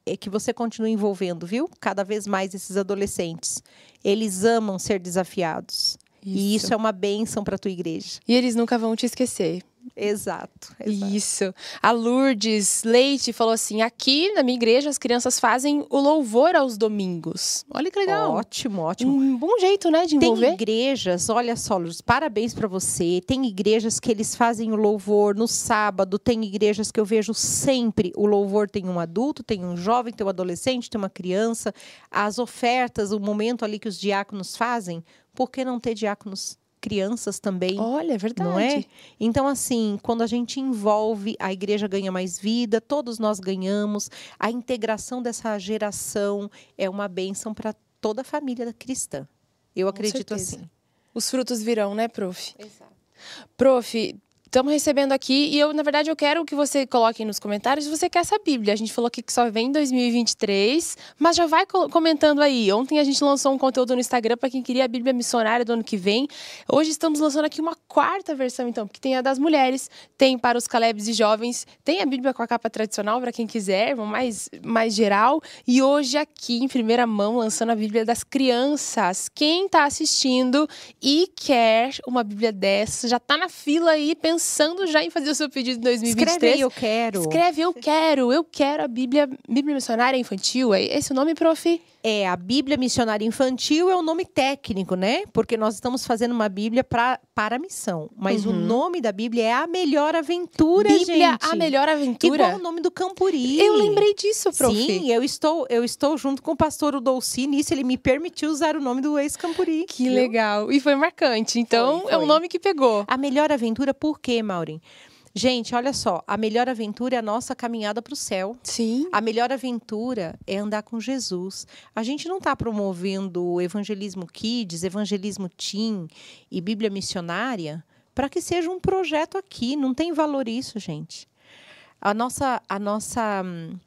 é que você continue envolvendo, viu? Cada vez mais esses adolescentes. Eles amam ser desafiados. E isso é uma bênção para tua igreja. E eles nunca vão te esquecer. Exato. exato. Isso. A Lourdes Leite falou assim: aqui na minha igreja as crianças fazem o louvor aos domingos. Olha que legal. Ótimo, ótimo. Um bom jeito, né, de Tem envolver. igrejas, olha só, Lourdes, parabéns para você. Tem igrejas que eles fazem o louvor no sábado, tem igrejas que eu vejo sempre o louvor tem um adulto, tem um jovem, tem um adolescente, tem uma criança. As ofertas, o momento ali que os diáconos fazem, por que não ter diáconos crianças também? Olha, é verdade. Não é? Então, assim, quando a gente envolve, a igreja ganha mais vida, todos nós ganhamos. A integração dessa geração é uma bênção para toda a família cristã. Eu acredito certeza. assim. Os frutos virão, né, prof? Exato. Prof, estamos recebendo aqui e eu, na verdade, eu quero que você coloque nos comentários se você quer essa Bíblia. A gente falou aqui que só vem em 2023, mas já vai co- comentando aí. Ontem a gente lançou um conteúdo no Instagram para quem queria a Bíblia missionária do ano que vem. Hoje estamos lançando aqui uma quarta versão, então, porque tem a das mulheres, tem para os Calebs e jovens, tem a Bíblia com a capa tradicional para quem quiser, mais, mais geral. E hoje aqui, em primeira mão, lançando a Bíblia das crianças. Quem está assistindo e quer uma Bíblia dessa, já está na fila aí pensando já em fazer o seu pedido em 2023. Escreve aí, eu quero. Escreve, eu quero, eu quero a Bíblia, Bíblia Missionária Infantil. É esse o nome, prof? É, a Bíblia Missionária Infantil é o nome técnico, né? Porque nós estamos fazendo uma Bíblia pra, para a missão. Mas o Uhum. nome da Bíblia é A Melhor Aventura, Bíblia, gente. a melhor aventura. Igual o nome do Campuri. Eu lembrei disso, prof. Sim, eu estou, eu estou junto com o pastor Udolci nisso. Ele me permitiu usar o nome do ex-Campuri. Que viu? legal. E foi marcante. Então, Foi, é um foi. nome que pegou. A melhor aventura, por quê, Maureen? Gente, olha só, a melhor aventura é a nossa caminhada para o céu. Sim. A melhor aventura é andar com Jesus. A gente não está promovendo evangelismo kids, evangelismo teen e Bíblia missionária para que seja um projeto aqui. Não tem valor isso, gente. A nossa, a nossa hum,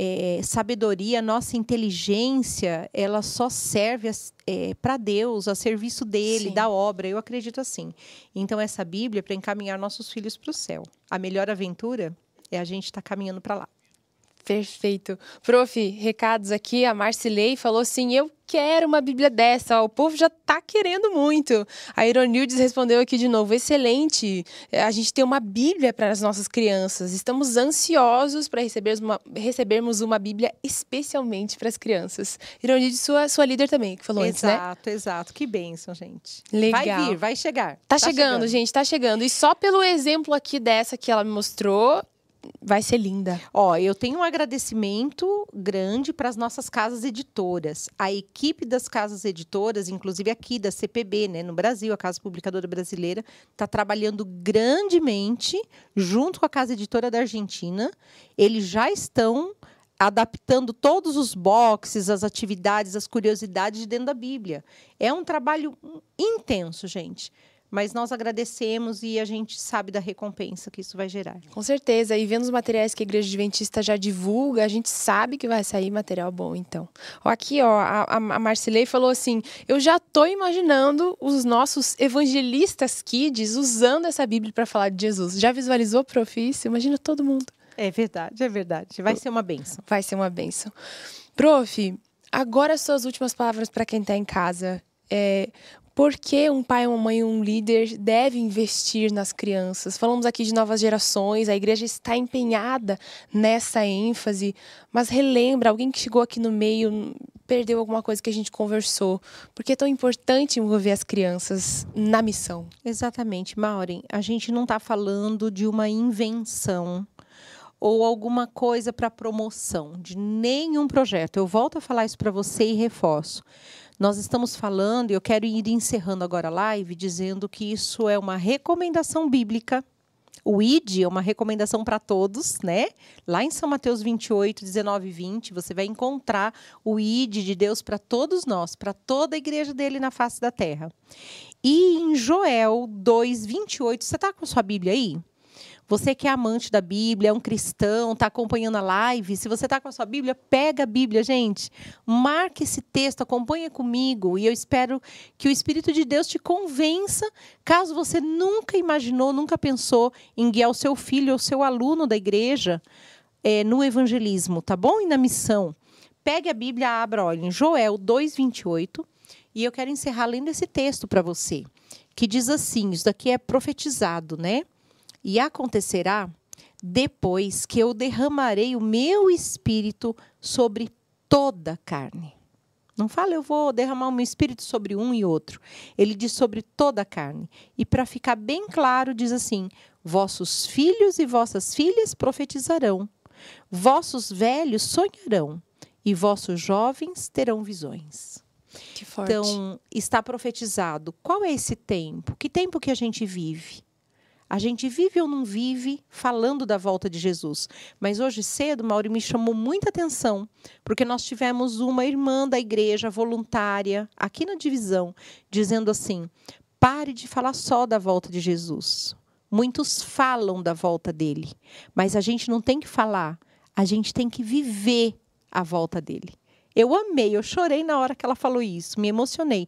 é, sabedoria, nossa inteligência, ela só serve é, para Deus, a serviço dele, Sim. da obra. Eu acredito assim. Então, essa Bíblia é para encaminhar nossos filhos para o céu. A melhor aventura é a gente estar tá caminhando para lá. Perfeito. Prof, recados aqui. A Marcilei falou assim: Eu quero uma Bíblia dessa. O povo já está querendo muito. A Ironildes respondeu aqui de novo: Excelente. É, a gente tem uma Bíblia para as nossas crianças. Estamos ansiosos para recebermos uma, recebermos uma Bíblia especialmente para as crianças. Ironildes, sua, sua líder também, que falou exato, antes, né? Exato, exato. Que bênção, gente. Legal. Vai vir, vai chegar. Tá, tá chegando, chegando, gente, tá chegando. E só pelo exemplo aqui dessa que ela me mostrou, vai ser linda. Ó, eu tenho um agradecimento grande para as nossas casas editoras. A equipe das casas editoras, inclusive aqui da CPB, né, no Brasil, a Casa Publicadora Brasileira, está trabalhando grandemente junto com a Casa Editora da Argentina. Eles já estão adaptando todos os boxes, as atividades, as curiosidades de dentro da Bíblia. É um trabalho intenso, gente mas nós agradecemos e a gente sabe da recompensa que isso vai gerar. Com certeza. E vendo os materiais que a Igreja Adventista já divulga, a gente sabe que vai sair material bom, então. Ó, aqui, ó, a, a Marcilei falou assim: eu já estou imaginando os nossos evangelistas kids usando essa Bíblia para falar de Jesus. Já visualizou, profício? Imagina todo mundo. É verdade, é verdade. Vai ser uma benção. Vai ser uma benção. Prof, agora suas últimas palavras para quem está em casa. É, por que um pai, uma mãe, um líder deve investir nas crianças? Falamos aqui de novas gerações, a igreja está empenhada nessa ênfase, mas relembra alguém que chegou aqui no meio, perdeu alguma coisa que a gente conversou. Por que é tão importante envolver as crianças na missão? Exatamente, Maureen. A gente não está falando de uma invenção ou alguma coisa para promoção de nenhum projeto. Eu volto a falar isso para você e reforço. Nós estamos falando, e eu quero ir encerrando agora a live, dizendo que isso é uma recomendação bíblica. O ID é uma recomendação para todos, né? Lá em São Mateus 28, 19 e 20, você vai encontrar o ID de Deus para todos nós, para toda a igreja dele na face da terra. E em Joel 2, 28, você está com sua Bíblia aí? Você que é amante da Bíblia, é um cristão, está acompanhando a live, se você está com a sua Bíblia, pega a Bíblia, gente. Marque esse texto, acompanha comigo. E eu espero que o Espírito de Deus te convença, caso você nunca imaginou, nunca pensou em guiar o seu filho ou seu aluno da igreja é, no evangelismo, tá bom? E na missão. Pegue a Bíblia, abra, olha, em Joel 2,28. E eu quero encerrar lendo esse texto para você, que diz assim: isso daqui é profetizado, né? E acontecerá depois que eu derramarei o meu espírito sobre toda a carne. Não fala, eu vou derramar o meu espírito sobre um e outro. Ele diz sobre toda a carne. E para ficar bem claro, diz assim: vossos filhos e vossas filhas profetizarão, vossos velhos sonharão, e vossos jovens terão visões. Então, está profetizado. Qual é esse tempo? Que tempo que a gente vive? A gente vive ou não vive falando da volta de Jesus. Mas hoje cedo, Mauri me chamou muita atenção, porque nós tivemos uma irmã da igreja voluntária aqui na divisão, dizendo assim: pare de falar só da volta de Jesus. Muitos falam da volta dele, mas a gente não tem que falar, a gente tem que viver a volta dele. Eu amei, eu chorei na hora que ela falou isso, me emocionei,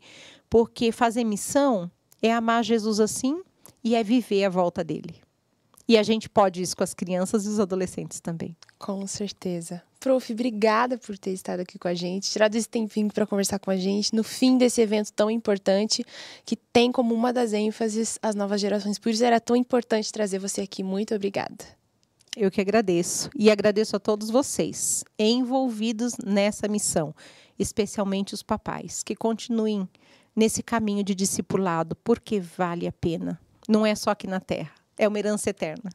porque fazer missão é amar Jesus assim e é viver a volta dele. E a gente pode isso com as crianças e os adolescentes também. Com certeza. Prof, obrigada por ter estado aqui com a gente, tirado esse tempinho para conversar com a gente no fim desse evento tão importante, que tem como uma das ênfases as novas gerações. Por isso era tão importante trazer você aqui. Muito obrigada. Eu que agradeço. E agradeço a todos vocês envolvidos nessa missão, especialmente os papais, que continuem nesse caminho de discipulado, porque vale a pena não é só aqui na Terra, é uma herança eterna.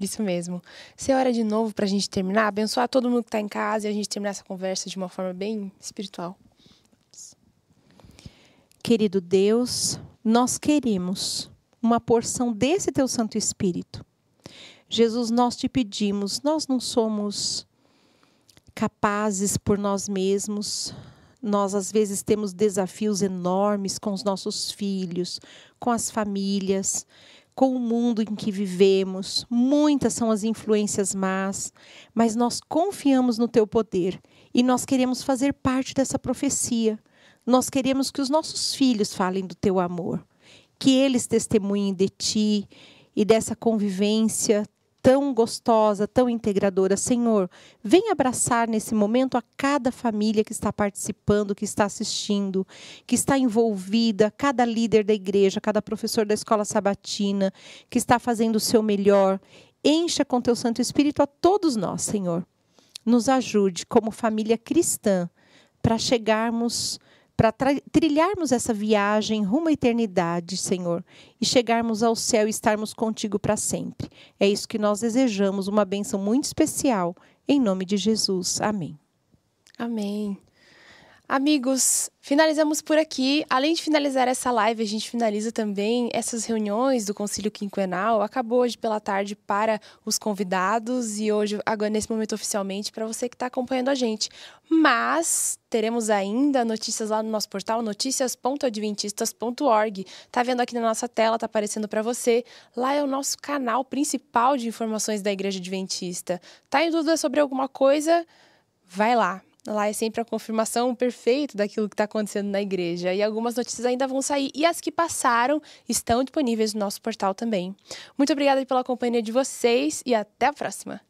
Isso mesmo. Se é hora de novo para a gente terminar, abençoar todo mundo que está em casa e a gente terminar essa conversa de uma forma bem espiritual. Querido Deus, nós queremos uma porção desse teu Santo Espírito. Jesus, nós te pedimos, nós não somos capazes por nós mesmos, nós às vezes temos desafios enormes com os nossos filhos, com as famílias, com o mundo em que vivemos. Muitas são as influências más, mas nós confiamos no teu poder e nós queremos fazer parte dessa profecia. Nós queremos que os nossos filhos falem do teu amor, que eles testemunhem de ti e dessa convivência tão gostosa, tão integradora. Senhor, vem abraçar nesse momento a cada família que está participando, que está assistindo, que está envolvida, cada líder da igreja, cada professor da escola sabatina, que está fazendo o seu melhor. Encha com teu Santo Espírito a todos nós, Senhor. Nos ajude como família cristã para chegarmos para trilharmos essa viagem rumo à eternidade, Senhor, e chegarmos ao céu e estarmos contigo para sempre. É isso que nós desejamos, uma bênção muito especial, em nome de Jesus. Amém. Amém. Amigos, finalizamos por aqui. Além de finalizar essa live, a gente finaliza também essas reuniões do Concílio Quinquenal. Acabou hoje pela tarde para os convidados e hoje, agora nesse momento oficialmente, para você que está acompanhando a gente. Mas teremos ainda notícias lá no nosso portal, noticias.adventistas.org. Tá vendo aqui na nossa tela, tá aparecendo para você. Lá é o nosso canal principal de informações da Igreja Adventista. Tá em dúvida sobre alguma coisa? Vai lá Lá é sempre a confirmação perfeita daquilo que está acontecendo na igreja. E algumas notícias ainda vão sair. E as que passaram estão disponíveis no nosso portal também. Muito obrigada pela companhia de vocês e até a próxima!